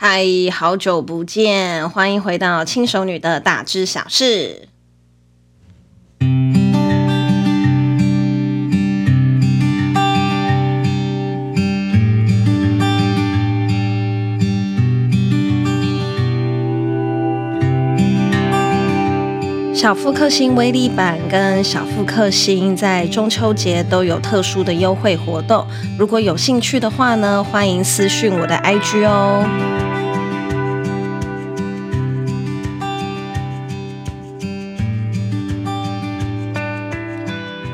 嗨，好久不见，欢迎回到轻熟女的大知小事。小复刻星威力版跟小复刻星在中秋节都有特殊的优惠活动，如果有兴趣的话呢，欢迎私讯我的 IG 哦。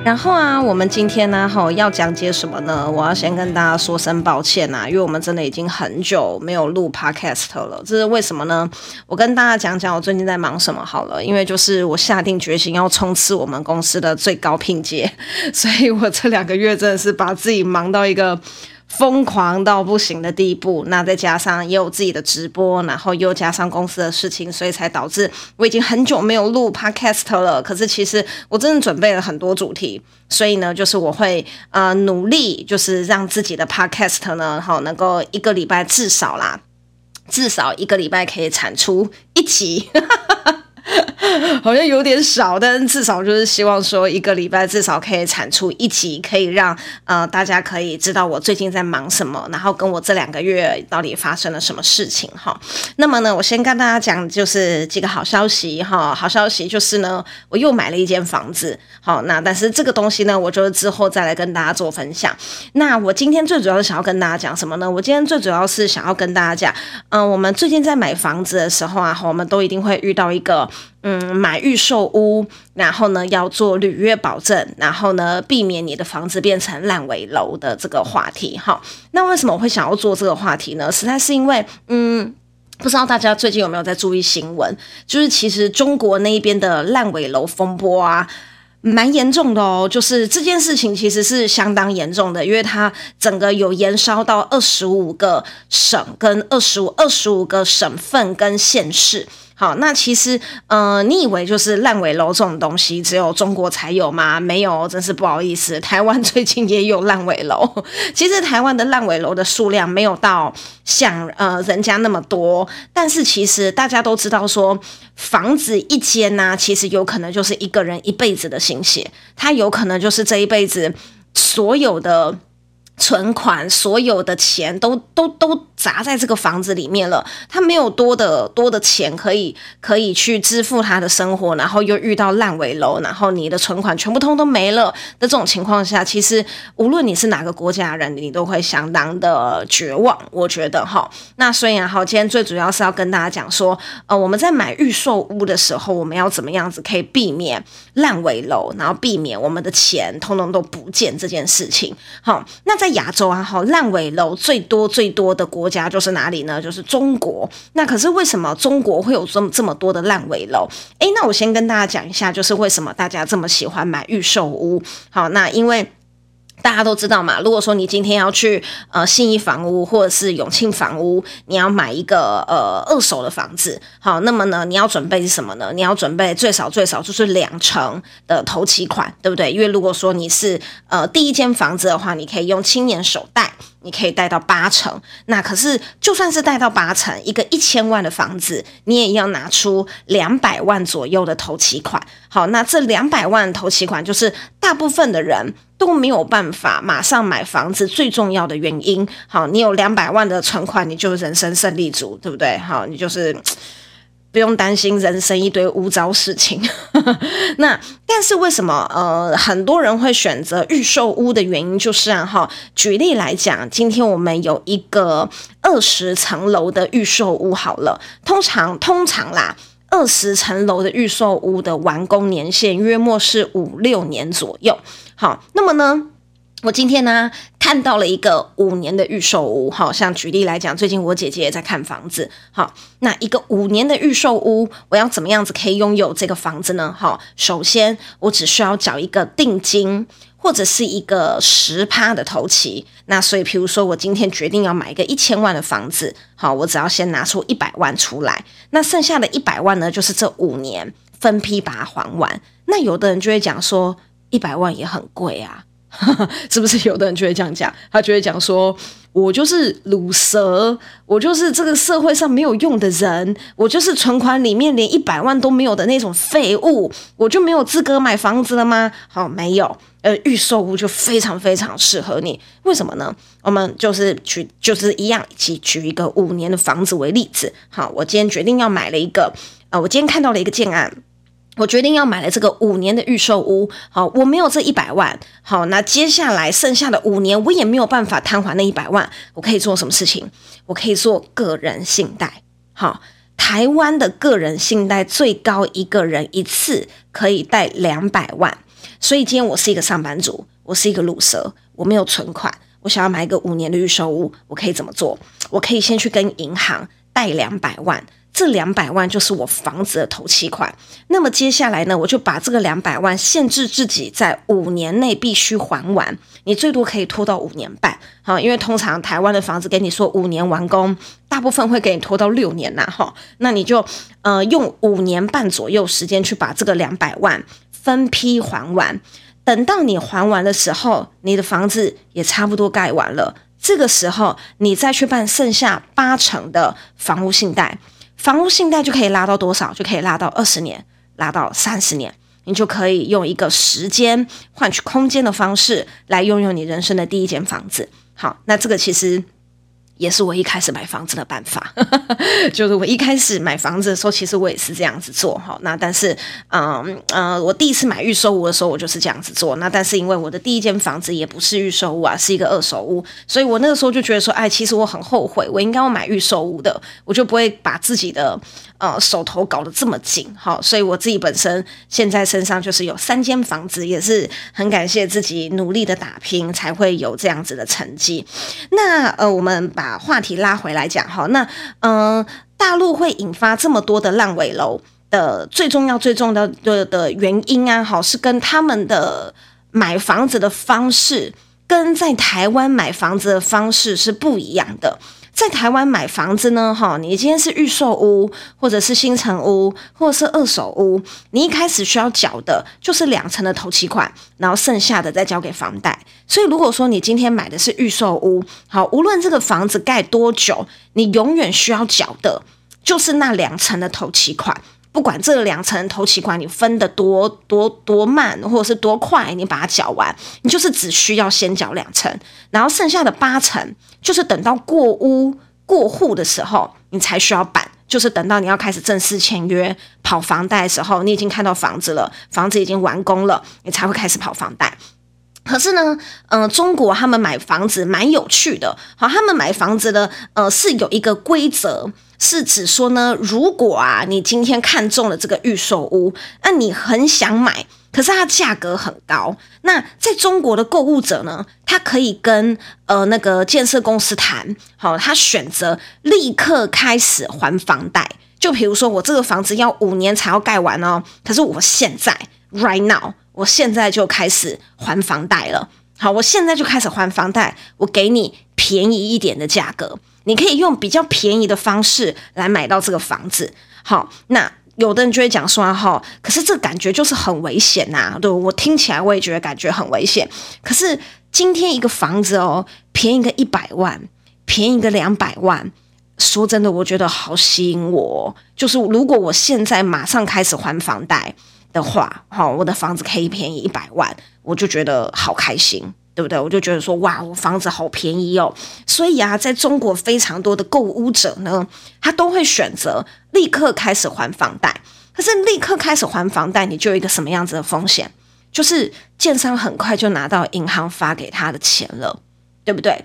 然后啊，我们今天呢，吼要讲解什么呢？我要先跟大家说声抱歉呐，因为我们真的已经很久没有录 podcast 了。这是为什么呢？我跟大家讲讲我最近在忙什么好了。因为就是我下定决心要冲刺我们公司的最高聘阶，所以我这两个月真的是把自己忙到一个。疯狂到不行的地步，那再加上也有自己的直播，然后又加上公司的事情，所以才导致我已经很久没有录 podcast 了。可是其实我真的准备了很多主题，所以呢，就是我会呃努力，就是让自己的 podcast 呢，好能够一个礼拜至少啦，至少一个礼拜可以产出一集。好像有点少，但至少就是希望说一个礼拜至少可以产出一集，可以让呃大家可以知道我最近在忙什么，然后跟我这两个月到底发生了什么事情哈。那么呢，我先跟大家讲就是几个好消息哈。好消息就是呢，我又买了一间房子。好，那但是这个东西呢，我就之后再来跟大家做分享。那我今天最主要是想要跟大家讲什么呢？我今天最主要是想要跟大家讲，嗯、我们最近在买房子的时候啊，我们都一定会遇到一个。嗯，买预售屋，然后呢要做履约保证，然后呢避免你的房子变成烂尾楼的这个话题。哈，那为什么会想要做这个话题呢？实在是因为，嗯，不知道大家最近有没有在注意新闻？就是其实中国那一边的烂尾楼风波啊，蛮严重的哦。就是这件事情其实是相当严重的，因为它整个有延烧到二十五个省跟二十五二十五个省份跟县市。好，那其实，呃，你以为就是烂尾楼这种东西只有中国才有吗？没有，真是不好意思，台湾 最近也有烂尾楼。其实台湾的烂尾楼的数量没有到像呃人家那么多，但是其实大家都知道说，房子一间呢、其实有可能就是一个人一辈子的心血，他有可能就是这一辈子所有的。存款所有的钱都都都砸在这个房子里面了，他没有多的多的钱可以可以去支付他的生活，然后又遇到烂尾楼，然后你的存款全部通都没了的这种情况下，其实无论你是哪个国家人，你都会相当的绝望。我觉得哈，那所以哈，今天最主要是要跟大家讲说，呃，我们在买预售屋的时候，我们要怎么样子可以避免烂尾楼，然后避免我们的钱通通都不见这件事情。好，那在在亚洲啊，好，烂尾楼最多最多的国家就是哪里呢？就是中国。那可是为什么中国会有这么这么多的烂尾楼？诶，那我先跟大家讲一下，就是为什么大家这么喜欢买预售屋。好，那因为。大家都知道嘛，如果说你今天要去呃信义房屋或者是永庆房屋，你要买一个呃二手的房子，好，那么呢，你要准备是什么呢？你要准备最少最少就是两成的头期款，对不对？因为如果说你是呃第一间房子的话，你可以用青年首贷。你可以贷到八成，那可是就算是贷到八成，一个一千万的房子，你也要拿出两百万左右的头期款。好，那这两百万头期款就是大部分的人都没有办法马上买房子最重要的原因。好，你有两百万的存款，你就人生胜利组，对不对？好，你就是。不用担心人生一堆污糟事情。那但是为什么呃很多人会选择预售屋的原因就是啊哈，举例来讲，今天我们有一个二十层楼的预售屋好了，通常通常啦，二十层楼的预售屋的完工年限约莫是五六年左右。好，那么呢？我今天呢看到了一个五年的预售屋，好像举例来讲，最近我姐姐也在看房子，好，那一个五年的预售屋，我要怎么样子可以拥有这个房子呢？好，首先我只需要缴一个定金或者是一个十趴的头期，那所以，譬如说我今天决定要买一个一千万的房子，好，我只要先拿出一百万出来，那剩下的一百万呢，就是这五年分批把它还完。那有的人就会讲说，一百万也很贵啊。是不是有的人就会这样讲？他就会讲说：“我就是卤蛇，我就是这个社会上没有用的人，我就是存款里面连一百万都没有的那种废物，我就没有资格买房子了吗？”好，没有。呃，预售屋就非常非常适合你，为什么呢？我们就是举，就是一样，一起举一个五年的房子为例子。好，我今天决定要买了一个，呃，我今天看到了一个建案。我决定要买了这个五年的预售屋，好，我没有这一百万，好，那接下来剩下的五年我也没有办法摊还那一百万，我可以做什么事情？我可以做个人信贷，好，台湾的个人信贷最高一个人一次可以贷两百万，所以今天我是一个上班族，我是一个鲁蛇，我没有存款，我想要买一个五年的预售屋，我可以怎么做？我可以先去跟银行贷两百万。这两百万就是我房子的头期款，那么接下来呢，我就把这个两百万限制自己在五年内必须还完，你最多可以拖到五年半，好，因为通常台湾的房子给你说五年完工，大部分会给你拖到六年呐，哈，那你就呃用五年半左右时间去把这个两百万分批还完，等到你还完的时候，你的房子也差不多盖完了，这个时候你再去办剩下八成的房屋信贷。房屋信贷就可以拉到多少？就可以拉到二十年，拉到三十年，你就可以用一个时间换取空间的方式来拥有你人生的第一间房子。好，那这个其实。也是我一开始买房子的办法，就是我一开始买房子的时候，其实我也是这样子做哈。那但是，嗯呃，我第一次买预售屋的时候，我就是这样子做。那但是因为我的第一间房子也不是预售屋啊，是一个二手屋，所以我那个时候就觉得说，哎，其实我很后悔，我应该要买预售屋的，我就不会把自己的呃手头搞得这么紧哈。所以我自己本身现在身上就是有三间房子，也是很感谢自己努力的打拼，才会有这样子的成绩。那呃，我们把把话题拉回来讲哈，那嗯、大陆会引发这么多的烂尾楼的最重要、最重要的的原因啊，好，是跟他们的买房子的方式跟在台湾买房子的方式是不一样的。在台湾买房子呢，哈，你今天是预售屋，或者是新城屋，或者是二手屋，你一开始需要缴的就是两成的头期款，然后剩下的再交给房贷。所以如果说你今天买的是预售屋，好，无论这个房子盖多久，你永远需要缴的就是那两成的头期款。不管这两层头期款你分得多多多慢，或者是多快，你把它缴完，你就是只需要先缴两层，然后剩下的八成就是等到过屋过户的时候，你才需要办，就是等到你要开始正式签约跑房贷的时候，你已经看到房子了，房子已经完工了，你才会开始跑房贷。可是呢，嗯、中国他们买房子蛮有趣的，好，他们买房子的，呃，是有一个规则，是指说呢，如果啊，你今天看中了这个预售屋，那你很想买，可是它价格很高，那在中国的购物者呢，他可以跟呃那个建设公司谈，好，他选择立刻开始还房贷，就比如说我这个房子要五年才要盖完哦，可是我现在 right now。我现在就开始还房贷了，好，我现在就开始还房贷，我给你便宜一点的价格，你可以用比较便宜的方式来买到这个房子。好，那有的人就会讲说哈，可是这感觉就是很危险呐，对，我听起来我也觉得感觉很危险。可是今天一个房子哦，便宜个一百万，便宜个两百万，说真的，我觉得好吸引我。就是如果我现在马上开始还房贷。的话，好，我的房子可以便宜一百万，我就觉得好开心，对不对？我就觉得说，哇，我房子好便宜哦。所以啊，在中国非常多的购屋者呢，他都会选择立刻开始还房贷。可是立刻开始还房贷，你就有一个什么样子的风险？就是建商很快就拿到银行发给他的钱了，对不对？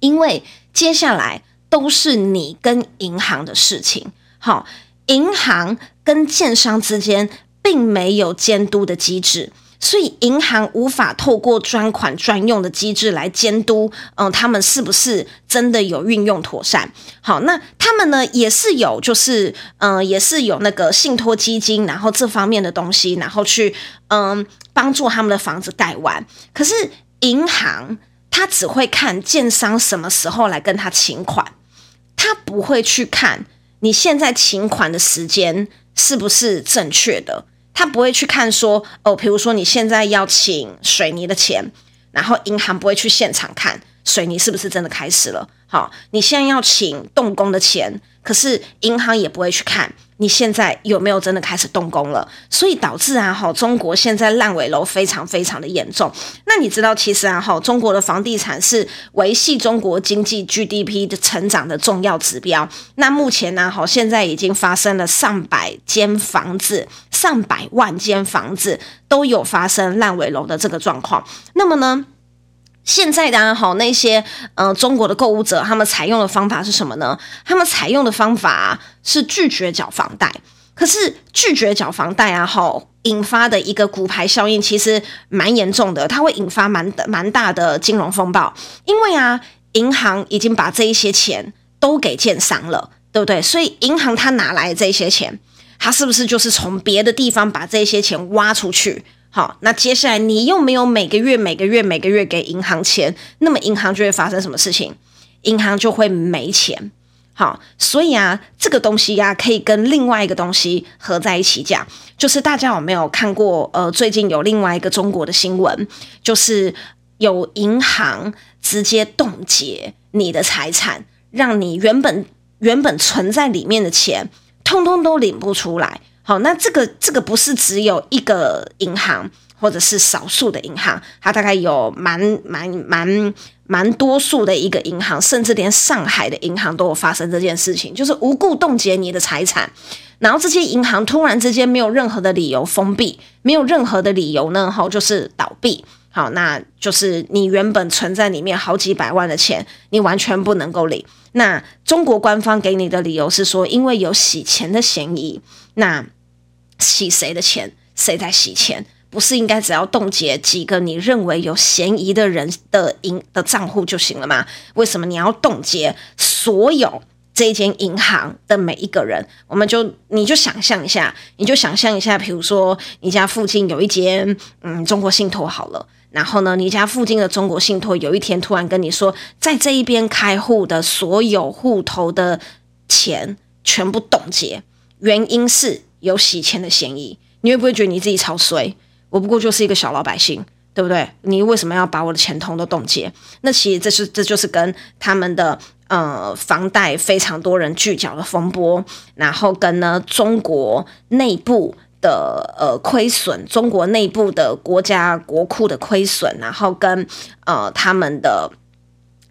因为接下来都是你跟银行的事情。好，银行跟建商之间。并没有监督的机制，所以银行无法透过专款专用的机制来监督，嗯，他们是不是真的有运用妥善？好，那他们呢也是有，就是嗯，也是有那个信托基金，然后这方面的东西，然后去嗯帮助他们的房子盖完。可是银行他只会看建商什么时候来跟他请款，他不会去看你现在请款的时间是不是正确的。他不会去看说哦，比如说你现在要请水泥的钱，然后银行不会去现场看。水泥是不是真的开始了。好，你现在要请动工的钱，可是银行也不会去看你现在有没有真的开始动工了，所以导致啊，哈，中国现在烂尾楼非常非常的严重。那你知道，其实啊，哈，中国的房地产是维系中国经济 GDP 的成长的重要指标。那目前呢，哈，现在已经发生了上百间房子、上百万间房子都有发生烂尾楼的这个状况。那么呢，现在的好那些呃中国的购物者，他们采用的方法是什么呢？他们采用的方法是拒绝缴房贷。可是拒绝缴房贷啊，好引发的一个骨牌效应，其实蛮严重的，它会引发蛮蛮大的金融风暴。因为啊，银行已经把这一些钱都给建商了，对不对？所以银行它拿来这些钱，它是不是就是从别的地方把这些钱挖出去？好，那接下来你又没有每个月、每个月、每个月给银行钱，那么银行就会发生什么事情？银行就会没钱。好，所以啊，这个东西呀、啊，可以跟另外一个东西合在一起讲，就是大家有没有看过？呃，最近有另外一个中国的新闻，就是有银行直接冻结你的财产，让你原本原本存在里面的钱，通通都领不出来。好，那这个这个不是只有一个银行，或者是少数的银行，它大概有蛮蛮蛮蛮多数的一个银行，甚至连上海的银行都有发生这件事情，就是无故冻结你的财产，然后这些银行突然之间没有任何的理由封闭，没有任何的理由呢，好，就是倒闭。好，那就是你原本存在里面好几百万的钱，你完全不能够领。那中国官方给你的理由是说，因为有洗钱的嫌疑。那洗谁的钱？谁在洗钱？不是应该只要冻结几个你认为有嫌疑的人的银的账户就行了吗？为什么你要冻结所有这间银行的每一个人？我们就你就想象一下，你就想象一下，比如说你家附近有一间嗯中国信托好了。然后呢，你家附近的中国信托有一天突然跟你说，在这一边开户的所有户头的钱全部冻结，原因是有洗钱的嫌疑。你会不会觉得你自己超衰？我不过就是一个小老百姓，对不对？你为什么要把我的钱通都冻结？那其实这是这就是跟他们的呃房贷非常多人拒缴的风波，然后跟呢中国内部。的呃亏损，中国内部的国家国库的亏损，然后跟呃他们的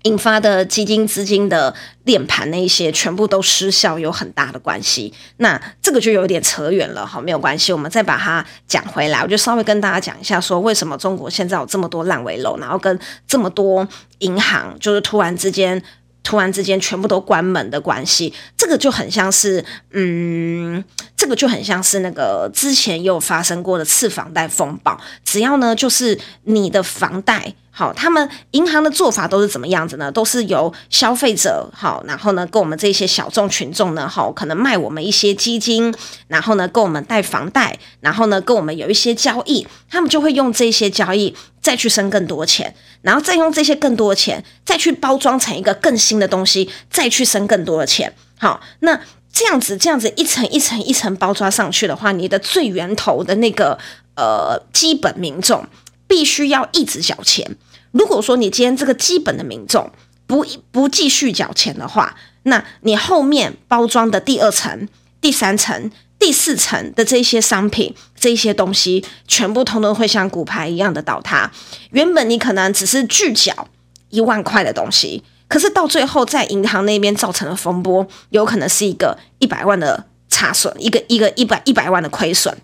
引发的基金资金的链盘那一些全部都失效，有很大的关系。那这个就有点扯远了，好，没有关系，我们再把它讲回来。我就稍微跟大家讲一下，说为什么中国现在有这么多烂尾楼，然后跟这么多银行就是突然之间。突然之间全部都关门的关系，这个就很像是，嗯，这个就很像是那个之前有发生过的次房贷风暴。只要呢，就是你的房贷。好，他们银行的做法都是怎么样子呢？都是由消费者好，然后呢，跟我们这些小众群众呢，好，可能卖我们一些基金，然后呢，跟我们贷房贷，然后呢，跟我们有一些交易，他们就会用这些交易再去生更多钱，然后再用这些更多的钱再去包装成一个更新的东西，再去生更多的钱。好，那这样子，这样子一层一层一层包装上去的话，你的最源头的那个呃基本民众。必须要一直缴钱。如果说你今天这个基本的民众不不继续缴钱的话，那你后面包装的第二层、第三层、第四层的这些商品、这些东西，全部通通会像骨牌一样的倒塌。原本你可能只是拒缴一万块的东西，可是到最后在银行那边造成的风波，有可能是一个一百万的差损，一个一个一百一百万的亏损。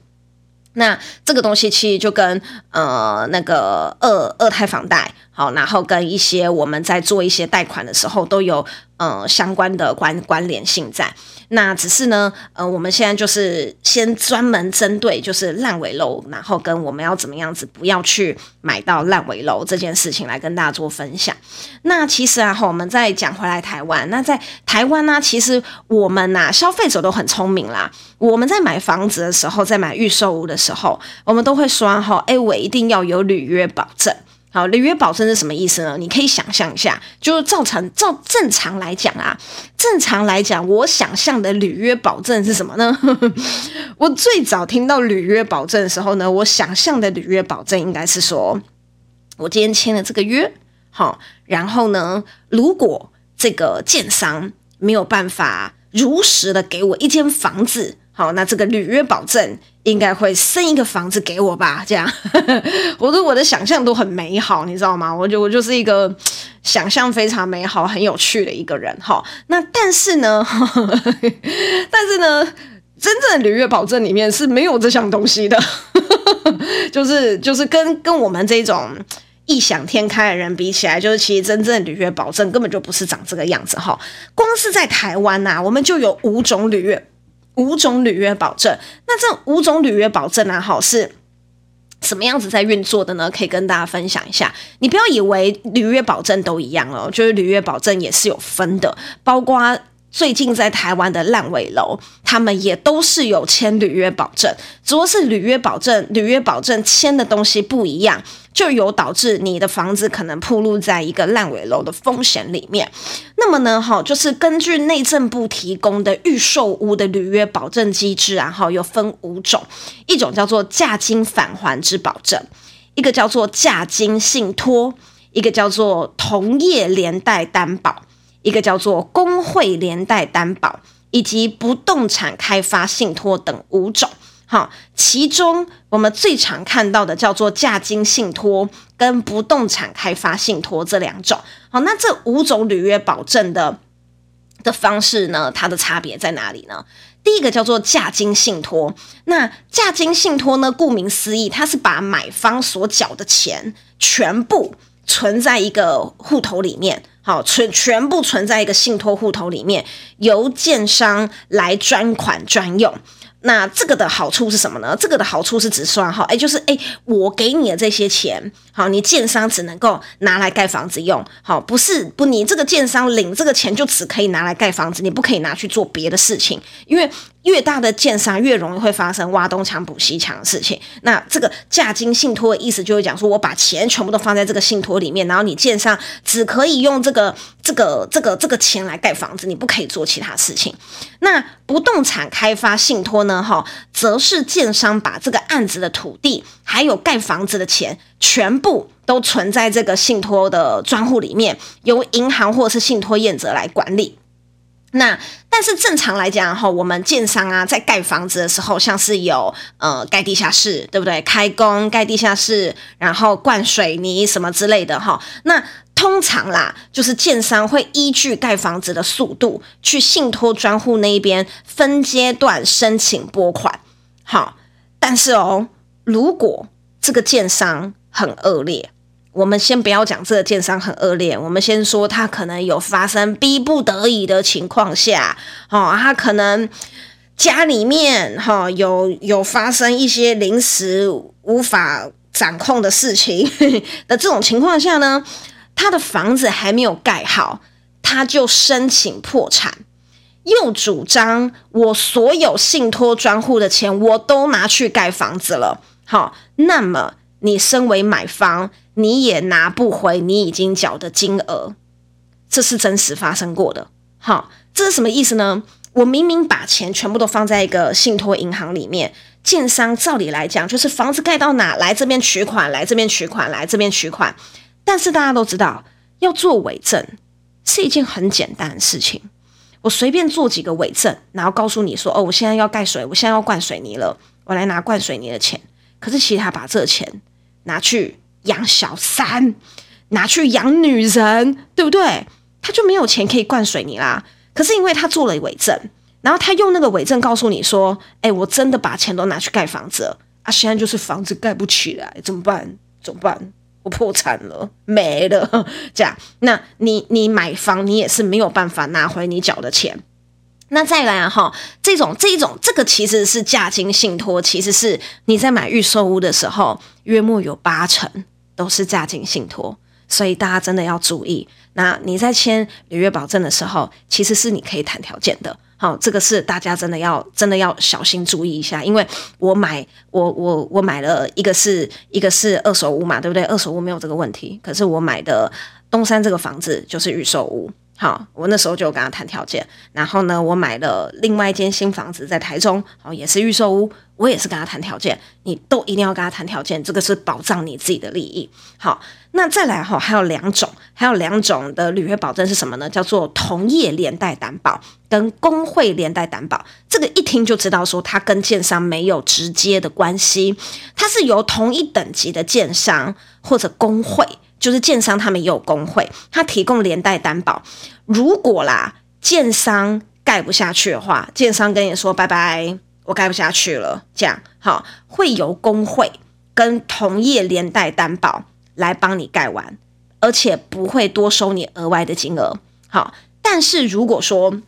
那这个东西其实就跟呃那个二二胎房贷好，然后跟一些我们在做一些贷款的时候都有呃相关的关关联性在。那只是呢，呃，我们现在就是先专门针对就是烂尾楼，然后跟我们要怎么样子不要去买到烂尾楼这件事情来跟大家做分享。那其实啊，我们再讲回来台湾，那在台湾呢，其实我们呐、消费者都很聪明啦。我们在买房子的时候，在买预售屋的时候，我们都会说哈，哎，我一定要有履约保证。好，履约保证是什么意思呢？你可以想象一下，就是照常照正常来讲啊，正常来讲，我想象的履约保证是什么呢？我最早听到履约保证的时候呢，我想象的履约保证应该是说，我今天签了这个约，好，然后呢，如果这个建商没有办法如实的给我一间房子，好，那这个履约保证应该会生一个房子给我吧？这样，我对我的想象都很美好，你知道吗？我就我就是一个 想象非常美好、很有趣的一个人，哈。那但是呢，但是呢，真正的履约保证里面是没有这项东西的，就是就是跟跟我们这种。异想天开的人比起来，就是其实真正的履约保证根本就不是长这个样子哈。光是在台湾呐、我们就有五种履约，五种履约保证。那这五种履约保证呢，哈，是什么样子在运作的呢？可以跟大家分享一下。你不要以为履约保证都一样哦，就是履约保证也是有分的，包括。最近在台湾的烂尾楼，他们也都是有签履约保证，只不过是履约保证、履约保证签的东西不一样，就有导致你的房子可能铺露在一个烂尾楼的风险里面。那么呢，哈，就是根据内政部提供的预售屋的履约保证机制啊，哈，有分五种，一种叫做价金返还之保证，一个叫做价金信托，一个叫做同业连带担保。一个叫做工会连带担保，以及不动产开发信托等五种。好，其中我们最常看到的叫做价金信托跟不动产开发信托这两种。好，那这五种履约保证的的方式呢，它的差别在哪里呢？第一个叫做价金信托，那价金信托呢，顾名思义，它是把买方所缴的钱全部存在一个户头里面。好，存全部存在一个信托户头里面，由建商来专款专用。那这个的好处是什么呢？这个的好处是指说哈，哎，就是哎，我给你的这些钱，好，你建商只能够拿来盖房子用，好，不是不，你这个建商领这个钱就只可以拿来盖房子，你不可以拿去做别的事情，因为越大的建商越容易会发生挖东墙补西墙的事情。那这个价金信托的意思就是讲说，我把钱全部都放在这个信托里面，然后你建商只可以用这个这个这个这个钱来盖房子，你不可以做其他事情。那不动产开发信托呢？哈，则是建商把这个案子的土地还有盖房子的钱，全部都存在这个信托的专户里面，由银行或是信托业者来管理。那但是正常来讲哈，我们建商啊在盖房子的时候，像是有呃盖地下室，对不对？开工盖地下室，然后灌水泥什么之类的哈。那通常啦，就是建商会依据盖房子的速度，去信托专户那一边分阶段申请拨款。好，但是哦，如果这个建商很恶劣，我们先不要讲这个建商很恶劣，我们先说他可能有发生逼不得已的情况下，哦，他可能家里面哈有有发生一些临时无法掌控的事情 的这种情况下呢，他的房子还没有盖好，他就申请破产，又主张我所有信托专户的钱我都拿去盖房子了。好，那么你身为买方，你也拿不回你已经缴的金额，这是真实发生过的。好，这是什么意思呢？我明明把钱全部都放在一个信托银行里面，建商照理来讲就是房子盖到哪来这边取款，来这边取款，来这边取款。但是大家都知道，要做伪证是一件很简单的事情。我随便做几个伪证，然后告诉你说：“哦，我现在要盖水，我现在要灌水泥了，我来拿灌水泥的钱。”可是其他把这钱拿去养小三，拿去养女人，对不对？他就没有钱可以灌水泥啦。可是因为他做了伪证，然后他用那个伪证告诉你说：“哎，我真的把钱都拿去盖房子啊！现在就是房子盖不起来，怎么办？怎么办？”我破产了，没了，这样，那你你买房，你也是没有办法拿回你缴的钱。那再来，哈，这种这一种，这个其实是价金信托，其实是你在买预售屋的时候，约莫有八成都是价金信托，所以大家真的要注意。那你在签履约保证的时候，其实是你可以谈条件的。好，这个是大家真的要真的要小心注意一下，因为我买我我我买了一个是一个是二手屋嘛，对不对？二手屋没有这个问题，可是我买的东山这个房子就是预售屋。好，我那时候就跟他谈条件，然后呢，我买了另外一间新房子在台中，好，也是预售屋，我也是跟他谈条件，你都一定要跟他谈条件，这个是保障你自己的利益。好，那再来哈，还有两种，还有两种的履约保证是什么呢？叫做同业连带担保跟公会连带担保。这个一听就知道说，它跟建商没有直接的关系，它是由同一等级的建商或者公会。就是建商他们也有工会，他提供连带担保。如果啦，建商盖不下去的话，建商跟你说拜拜，我盖不下去了，这样好，会由工会跟同业连带担保来帮你盖完，而且不会多收你额外的金额。好，但是如果说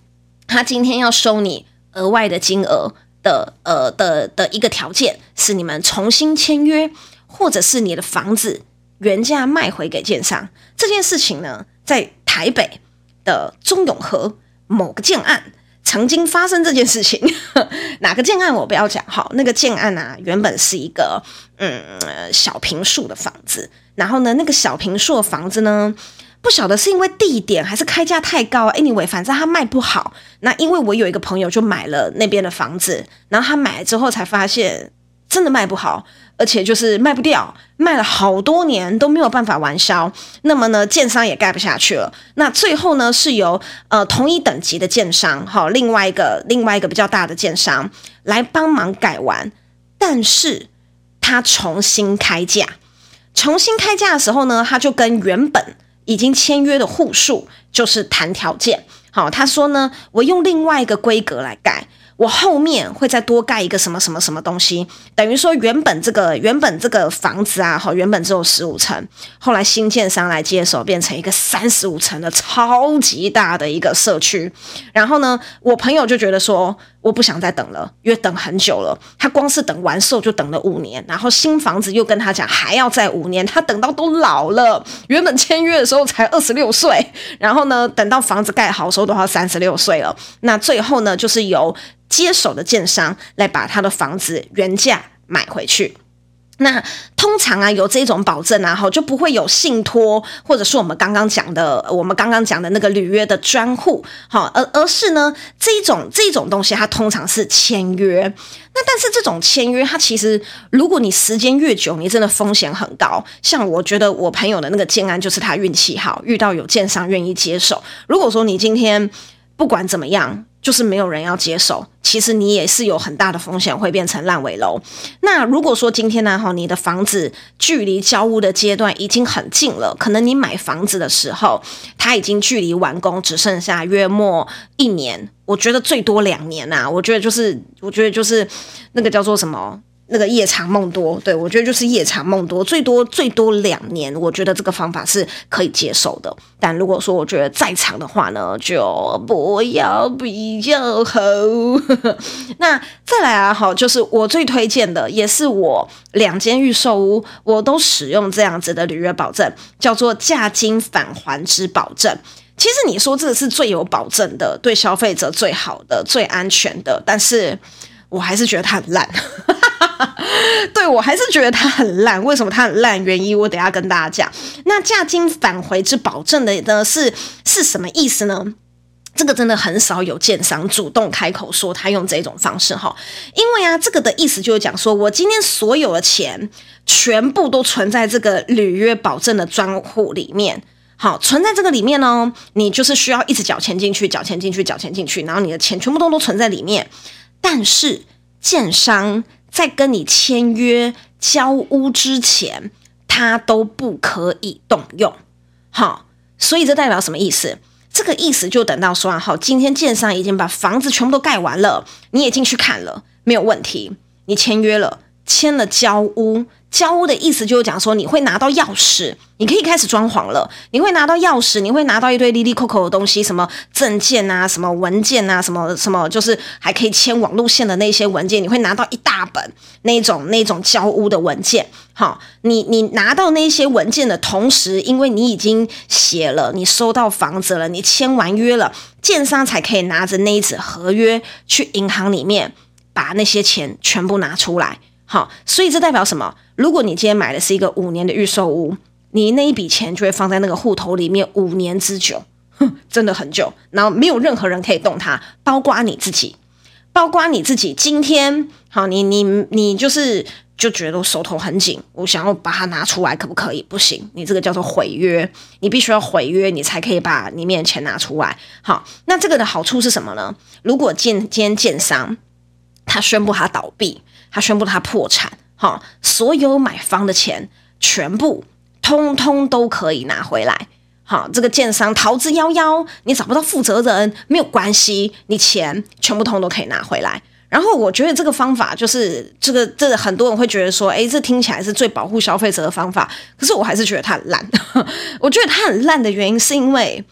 他今天要收你额外的金额的，呃的的一个条件是你们重新签约，或者是你的房子。原价卖回给建商这件事情呢，在台北的中永和某个建案曾经发生这件事情。哪个建案我不要讲好，那个建案啊，原本是一个嗯小平数的房子，然后呢，那个小平数的房子呢，不晓得是因为地点还是开价太高，anyway，反正他卖不好。那因为我有一个朋友就买了那边的房子，然后他买了之后才发现真的卖不好。而且就是卖不掉，卖了好多年都没有办法完销，那么呢，建商也盖不下去了。那最后呢，是由呃同一等级的建商，好，另外一个另外一个比较大的建商来帮忙改完，但是他重新开价，重新开价的时候呢，他就跟原本已经签约的户数就是谈条件，好，他说呢，我用另外一个规格来盖。我后面会再多盖一个什么什么什么东西，等于说原本这个原本这个房子啊，哈，原本只有十五层，后来新建商来接手，变成一个三十五层的超级大的一个社区。然后呢，我朋友就觉得说，我不想再等了，因为等很久了。他光是等完售就等了五年，然后新房子又跟他讲还要再五年，他等到都老了。原本签约的时候才二十六岁，然后呢，等到房子盖好的时候都要三十六岁了。那最后呢，就是由接手的建商来把他的房子原价买回去。那通常啊，有这种保证啊，哈，就不会有信托，或者是我们刚刚讲的，我们刚刚讲的那个履约的专户，好，而而是呢，这一种这一种东西，它通常是签约。那但是这种签约，它其实如果你时间越久，你真的风险很高。像我觉得我朋友的那个建安，就是他运气好，遇到有建商愿意接手。如果说你今天不管怎么样，就是没有人要接手，其实你也是有很大的风险会变成烂尾楼。那如果说今天呢，哈，你的房子距离交屋的阶段已经很近了，可能你买房子的时候，它已经距离完工只剩下约莫一年，我觉得最多两年呐、我觉得就是，我觉得就是那个叫做什么？那个夜长梦多，对，我觉得就是夜长梦多，最多最多两年，我觉得这个方法是可以接受的。但如果说我觉得再长的话呢，就不要比较好。那再来啊，好，就是我最推荐的，也是我两间预售屋，我都使用这样子的履约保证，叫做价金返还之保证。其实你说这个是最有保证的，对消费者最好的、最安全的，但是我还是觉得它很烂。对，我还是觉得它很烂。为什么它很烂？原因我等下跟大家讲。那价金返回之保证的呢，是是什么意思呢？这个真的很少有建商主动开口说他用这种方式哈。因为啊，这个的意思就是讲说，我今天所有的钱全部都存在这个履约保证的专户里面。好，存在这个里面呢，你就是需要一直缴钱进去，缴钱进去，缴钱进去，然后你的钱全部都都存在里面。但是建商。在跟你签约交屋之前，他都不可以动用。好，所以这代表什么意思？这个意思就等到说好，今天建商已经把房子全部都盖完了，你也进去看了，没有问题，你签约了，签了交屋。交屋的意思就是讲说，你会拿到钥匙，你可以开始装潢了。你会拿到钥匙，你会拿到一堆哩哩抠抠的东西，什么证件啊，什么文件啊，什么什么，就是还可以签网路线的那些文件，你会拿到一大本那种那种交屋的文件。好，你你拿到那些文件的同时，因为你已经写了，你收到房子了，你签完约了，建商才可以拿着那一纸合约去银行里面把那些钱全部拿出来。好，所以这代表什么？如果你今天买的是一个五年的预售屋，你那一笔钱就会放在那个户头里面五年之久。哼，真的很久，然后没有任何人可以动它，包括你自己，包括你自己。今天好，你你你就是就觉得手头很紧，我想要把它拿出来，可不可以？不行，你这个叫做毁约，你必须要毁约，你才可以把里面的钱拿出来。好，那这个的好处是什么呢？如果建今天建商他宣布他倒闭，他宣布他破产，好，所有买方的钱全部通通都可以拿回来。好，这个建商逃之夭夭，你找不到负责人没有关系，你钱全部通都可以拿回来。然后我觉得这个方法就是这个，这很多人会觉得说，诶，这听起来是最保护消费者的方法。可是我还是觉得它很烂。我觉得它很烂的原因是因为，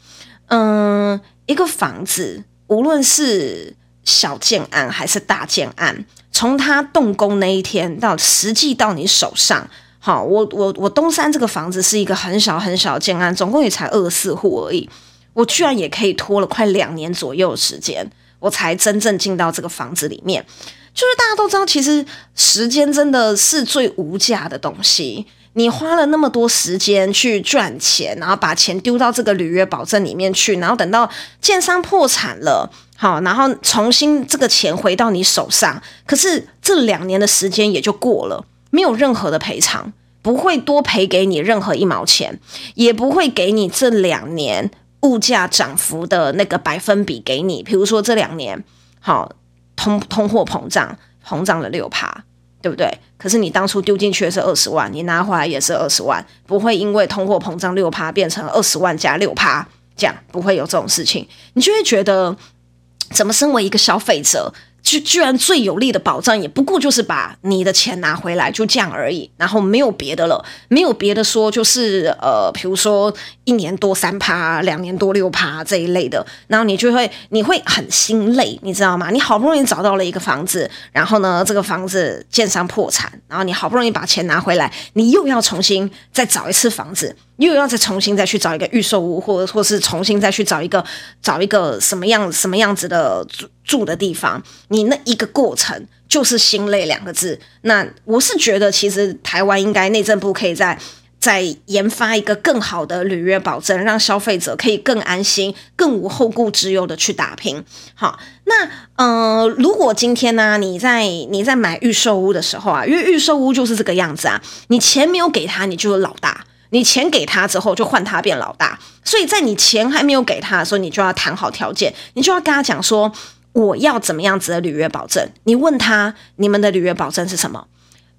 嗯，一个房子无论是小建案还是大建案，从它动工那一天到实际到你手上。好，我我我东山这个房子是一个很小很小的建案，总共也才二十四户而已。我居然也可以拖了快两年左右的时间，我才真正进到这个房子里面。就是大家都知道，其实时间真的是最无价的东西。你花了那么多时间去赚钱，然后把钱丢到这个履约保证里面去，然后等到建商破产了，好，然后重新这个钱回到你手上，可是这两年的时间也就过了。没有任何的赔偿，不会多赔给你任何一毛钱，也不会给你这两年物价涨幅的那个百分比给你。比如说这两年，好，通通货膨胀膨胀了六趴，对不对？可是你当初丢进去是二十万，你拿回来也是二十万，不会因为通货膨胀六趴变成二十万加六趴，这样不会有这种事情。你就会觉得，怎么身为一个消费者？居居然最有力的保障，也不过就是把你的钱拿回来，就这样而已，然后没有别的了，没有别的说，就是呃，比如说一年多三趴，两年多六趴这一类的，然后你就会你会很心累，你知道吗？你好不容易找到了一个房子，然后呢，这个房子建商破产，然后你好不容易把钱拿回来，你又要重新再找一次房子。又要再重新再去找一个预售屋，或者或是重新再去找一个找一个什么样什么样子的住住的地方，你那一个过程就是心累两个字。那我是觉得，其实台湾应该内政部可以在在研发一个更好的履约保证，让消费者可以更安心、更无后顾之忧的去打拼。好，那呃，如果今天呢、你在你在买预售屋的时候啊，因为预售屋就是这个样子啊，你钱没有给他，你就是老大。你钱给他之后，就换他变老大，所以在你钱还没有给他的时候，你就要谈好条件，你就要跟他讲说，我要怎么样子的履约保证。你问他，你们的履约保证是什么？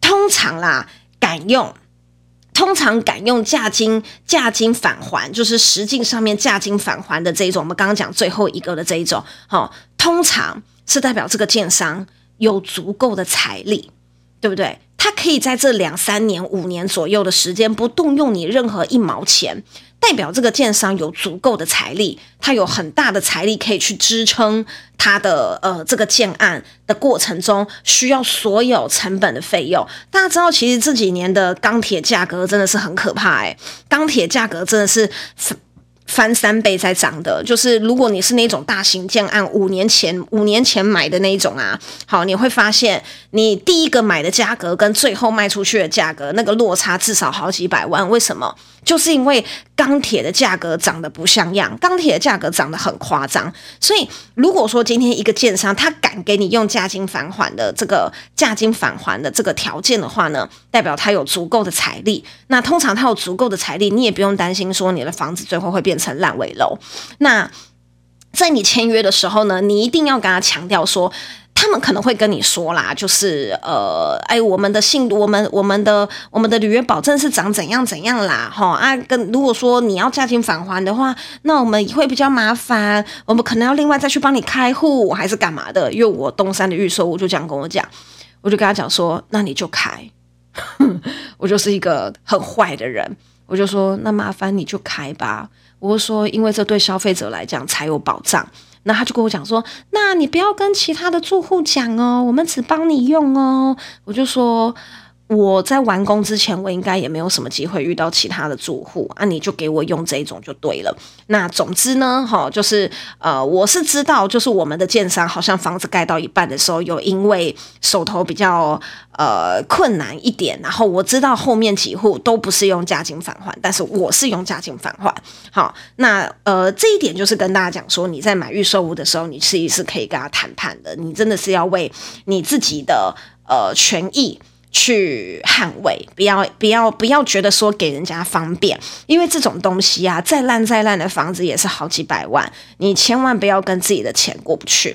通常啦，敢用，通常敢用价金价金返还，就是实际上面价金返还的这一种。我们刚刚讲最后一个的这一种，好，通常是代表这个建商有足够的财力，对不对？他可以在这两三年、五年左右的时间不动用你任何一毛钱，代表这个建商有足够的财力，他有很大的财力可以去支撑他的呃这个建案的过程中需要所有成本的费用。大家知道，其实这几年的钢铁价格真的是很可怕诶，钢铁价格真的是。翻三倍在涨的，就是如果你是那种大型建案，五年前五年前买的那一种啊，好，你会发现你第一个买的价格跟最后卖出去的价格那个落差至少好几百万，为什么？就是因为钢铁的价格涨得不像样，钢铁的价格涨得很夸张，所以如果说今天一个建商他敢给你用价金返还的这个价金返还的这个条件的话呢，代表他有足够的财力。那通常他有足够的财力，你也不用担心说你的房子最后会变成烂尾楼。那在你签约的时候呢，你一定要跟他强调说。他们可能会跟你说啦，就是呃，哎，我们的信，我们我们的我们的履约保证是长怎样怎样啦，哈啊，跟如果说你要价金返还的话，那我们会比较麻烦，我们可能要另外再去帮你开户还是干嘛的？因为我东山的预售屋就这样跟我讲，我就跟他讲说，那你就开，我就是一个很坏的人，我就说那麻烦你就开吧，我说因为这对消费者来讲才有保障。那他就跟我讲说：“那你不要跟其他的住户讲哦，我们只帮你用哦。”我就说：“我在完工之前，我应该也没有什么机会遇到其他的住户啊，你就给我用这一种就对了。那总之呢，哈，就是呃，我是知道，就是我们的建商好像房子盖到一半的时候，有因为手头比较呃困难一点，然后我知道后面几户都不是用价金返还，但是我是用价金返还。好，那呃这一点就是跟大家讲说，你在买预售屋的时候，你其实是可以跟他谈判的，你真的是要为你自己的呃权益。去捍卫，不要不要 不要觉得说给人家方便，因为这种东西啊，再烂再烂的房子也是好几百万，你千万不要跟自己的钱过不去。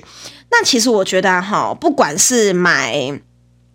那其实我觉得哈，不管是买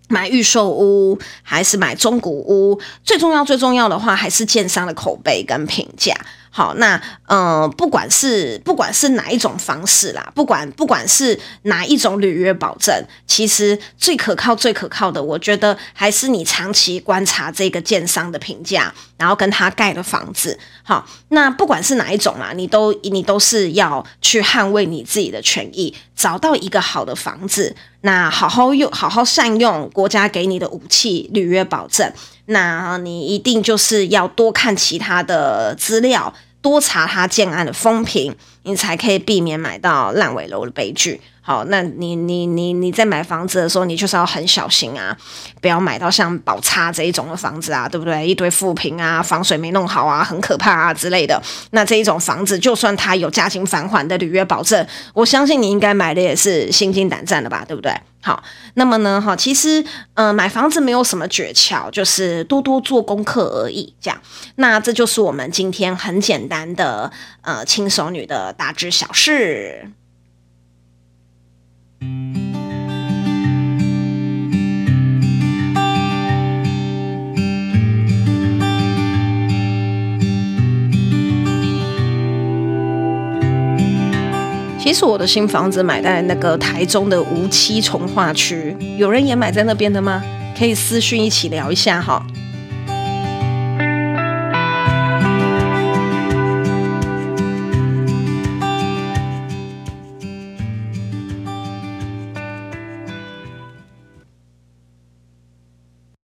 买预售屋还是买中古屋，最重要最重要的话还是建商的口碑跟评价。好，那嗯、呃，不管是不管是哪一种方式啦，不管不管是哪一种履约保证，其实最可靠、最可靠的，我觉得还是你长期观察这个建商的评价，然后跟他盖的房子。好，那不管是哪一种啦，你都你都是要去捍卫你自己的权益，找到一个好的房子，那好好用，好好善用国家给你的武器——履约保证。那你一定就是要多看其他的资料，多查他建案的风评，你才可以避免买到烂尾楼的悲剧。好，那你你你你在买房子的时候，你就是要很小心啊，不要买到像宝瑭这一种的房子啊，对不对？一堆负评啊，防水没弄好啊，很可怕啊之类的。那这一种房子，就算它有家庭返还的履约保证，我相信你应该买的也是心惊胆战的吧，对不对？好，那么呢，哈，其实，嗯、呃，买房子没有什么诀窍，就是多多做功课而已。这样，那这就是我们今天很简单的，呃，轻熟女的大致小事。其实我的新房子买在那个台中的无期重划区，有人也买在那边的吗？可以私讯一起聊一下哈。